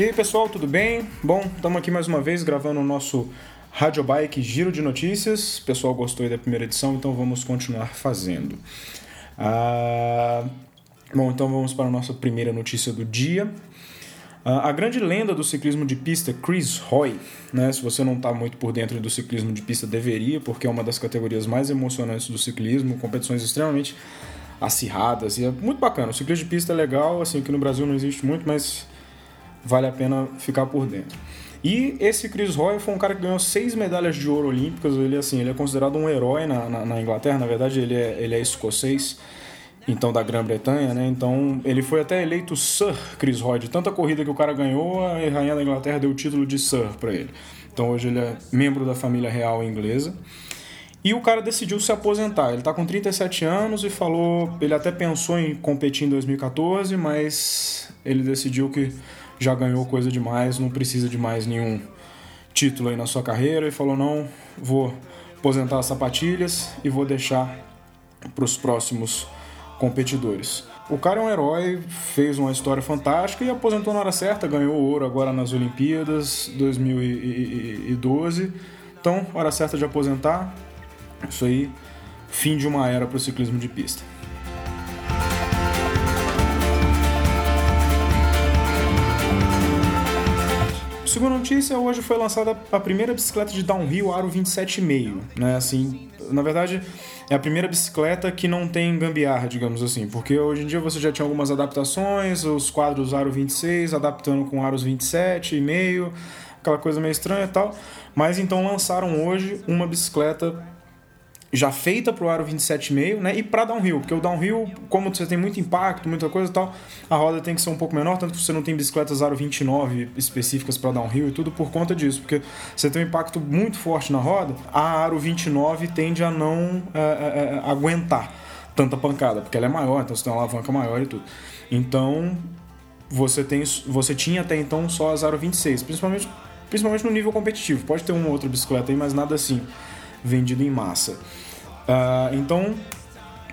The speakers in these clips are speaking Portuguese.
E aí pessoal, tudo bem? Bom, estamos aqui mais uma vez gravando o nosso Radio Bike Giro de Notícias. O pessoal gostou da primeira edição, então vamos continuar fazendo. Ah, bom, então vamos para a nossa primeira notícia do dia. Ah, a grande lenda do ciclismo de pista, Chris Hoy, né? Se você não está muito por dentro do ciclismo de pista, deveria, porque é uma das categorias mais emocionantes do ciclismo, competições extremamente acirradas e é muito bacana. O ciclismo de pista é legal, assim, que no Brasil não existe muito, mas vale a pena ficar por dentro. E esse Chris Roy foi um cara que ganhou seis medalhas de ouro olímpicas. Ele, assim, ele é considerado um herói na, na, na Inglaterra. Na verdade, ele é, ele é escocês, então da Grã-Bretanha, né? Então ele foi até eleito Sir Chris Roy. De tanta corrida que o cara ganhou, a rainha da Inglaterra deu o título de Sir para ele. Então hoje ele é membro da família real inglesa. E o cara decidiu se aposentar. Ele está com 37 anos e falou. Ele até pensou em competir em 2014, mas ele decidiu que já ganhou coisa demais, não precisa de mais nenhum título aí na sua carreira e falou: não, vou aposentar as sapatilhas e vou deixar para os próximos competidores. O cara é um herói, fez uma história fantástica e aposentou na hora certa, ganhou ouro agora nas Olimpíadas 2012. Então, hora certa de aposentar. Isso aí, fim de uma era para o ciclismo de pista. Segunda notícia, hoje foi lançada a primeira bicicleta de downhill Aro 27,5, né? Assim, na verdade, é a primeira bicicleta que não tem gambiarra, digamos assim, porque hoje em dia você já tinha algumas adaptações, os quadros Aro 26 adaptando com aros 27,5, aquela coisa meio estranha e tal, mas então lançaram hoje uma bicicleta já feita para o aro 27,5, né? E para downhill, porque o downhill, como você tem muito impacto, muita coisa e tal, a roda tem que ser um pouco menor, tanto que você não tem bicicletas aro 29 específicas para downhill e tudo por conta disso, porque você tem um impacto muito forte na roda, a aro 29 tende a não é, é, é, aguentar tanta pancada, porque ela é maior, então você tem uma alavanca maior e tudo. Então, você tem você tinha até então só as aro 26, principalmente principalmente no nível competitivo. Pode ter uma outra bicicleta aí, mas nada assim vendido em massa. Uh, então,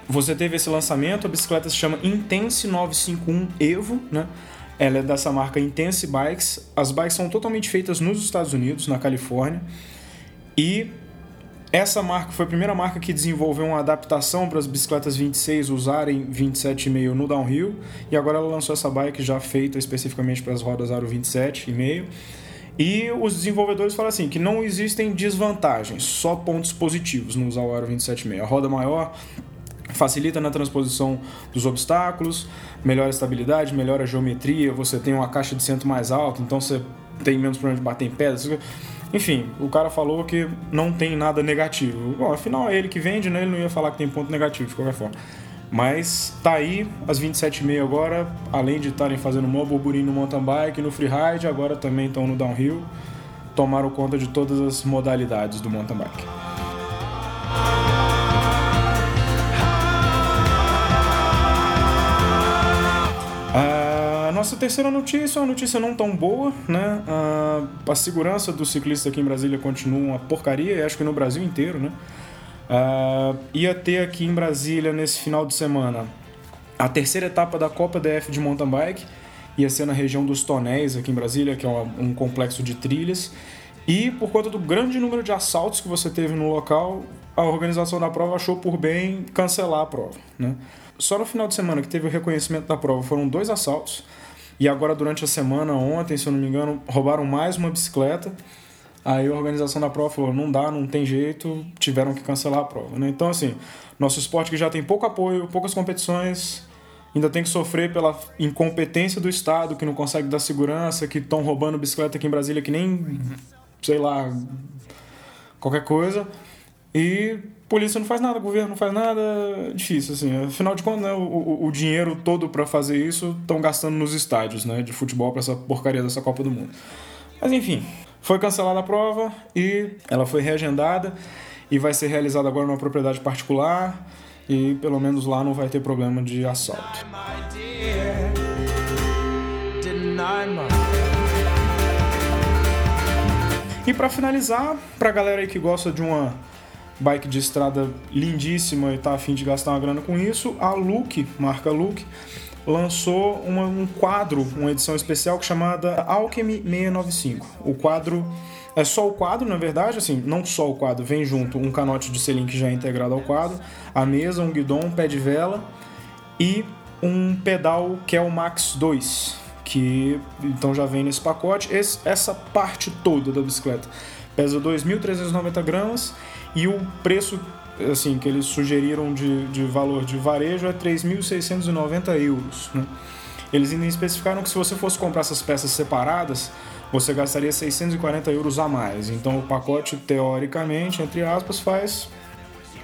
você teve esse lançamento, a bicicleta se chama Intense 951 Evo, né? Ela é dessa marca Intense Bikes. As bikes são totalmente feitas nos Estados Unidos, na Califórnia. E essa marca foi a primeira marca que desenvolveu uma adaptação para as bicicletas 26 usarem 27,5 no downhill. E agora ela lançou essa bike já feita especificamente para as rodas Aro 27,5. E os desenvolvedores falam assim que não existem desvantagens, só pontos positivos no usar o Aro 27.6. A roda maior facilita na transposição dos obstáculos, melhora a estabilidade, melhora a geometria, você tem uma caixa de centro mais alta, então você tem menos problema de bater em pedras. Enfim, o cara falou que não tem nada negativo. Bom, afinal é ele que vende, né? Ele não ia falar que tem ponto negativo de qualquer forma. Mas tá aí, as 27,5 agora, além de estarem fazendo um burburinho no mountain bike, no freeride, agora também estão no downhill, tomaram conta de todas as modalidades do mountain bike. A nossa terceira notícia é uma notícia não tão boa, né? A segurança dos ciclistas aqui em Brasília continua uma porcaria, acho que no Brasil inteiro, né? Uh, ia ter aqui em Brasília nesse final de semana a terceira etapa da Copa DF de mountain bike. Ia ser na região dos Tonéis, aqui em Brasília, que é um complexo de trilhas. E por conta do grande número de assaltos que você teve no local, a organização da prova achou por bem cancelar a prova. Né? Só no final de semana que teve o reconhecimento da prova foram dois assaltos. E agora, durante a semana, ontem, se eu não me engano, roubaram mais uma bicicleta. Aí a organização da prova falou: não dá, não tem jeito, tiveram que cancelar a prova. Né? Então, assim, nosso esporte que já tem pouco apoio, poucas competições, ainda tem que sofrer pela incompetência do Estado, que não consegue dar segurança, que estão roubando bicicleta aqui em Brasília que nem, sei lá, qualquer coisa. E polícia não faz nada, governo não faz nada, é difícil, assim. Afinal de contas, né, o, o, dinheiro todo para fazer isso estão gastando nos estádios né, de futebol para essa porcaria dessa Copa do Mundo. Mas enfim, foi cancelada a prova e ela foi reagendada e vai ser realizada agora numa propriedade particular e pelo menos lá não vai ter problema de assalto. E para finalizar, para galera aí que gosta de uma bike de estrada lindíssima e tá afim de gastar uma grana com isso, a Look, marca Look, lançou uma, um quadro, uma edição especial chamada Alchemy 695. O quadro é só o quadro, na verdade, assim, não só o quadro, vem junto um canote de selim que já é integrado ao quadro, a mesa, um guidão, um pé de vela e um pedal que é Max 2, que então já vem nesse pacote. Esse, essa parte toda da bicicleta pesa 2.390 gramas e o preço assim que eles sugeriram de, de valor de varejo é 3.690 euros. Né? Eles ainda especificaram que se você fosse comprar essas peças separadas, você gastaria 640 euros a mais. Então o pacote, teoricamente, entre aspas, faz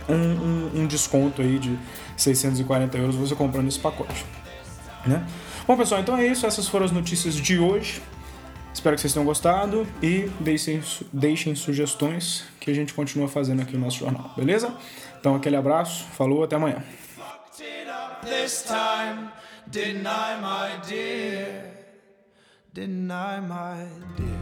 um, um, um desconto aí de 640 euros você comprando esse pacote. Né? Bom, pessoal, então é isso. Essas foram as notícias de hoje. Espero que vocês tenham gostado e deixem, deixem sugestões que a gente continua fazendo aqui no nosso jornal, beleza? Então aquele abraço, falou, até amanhã. Deny my dear, deny my dear.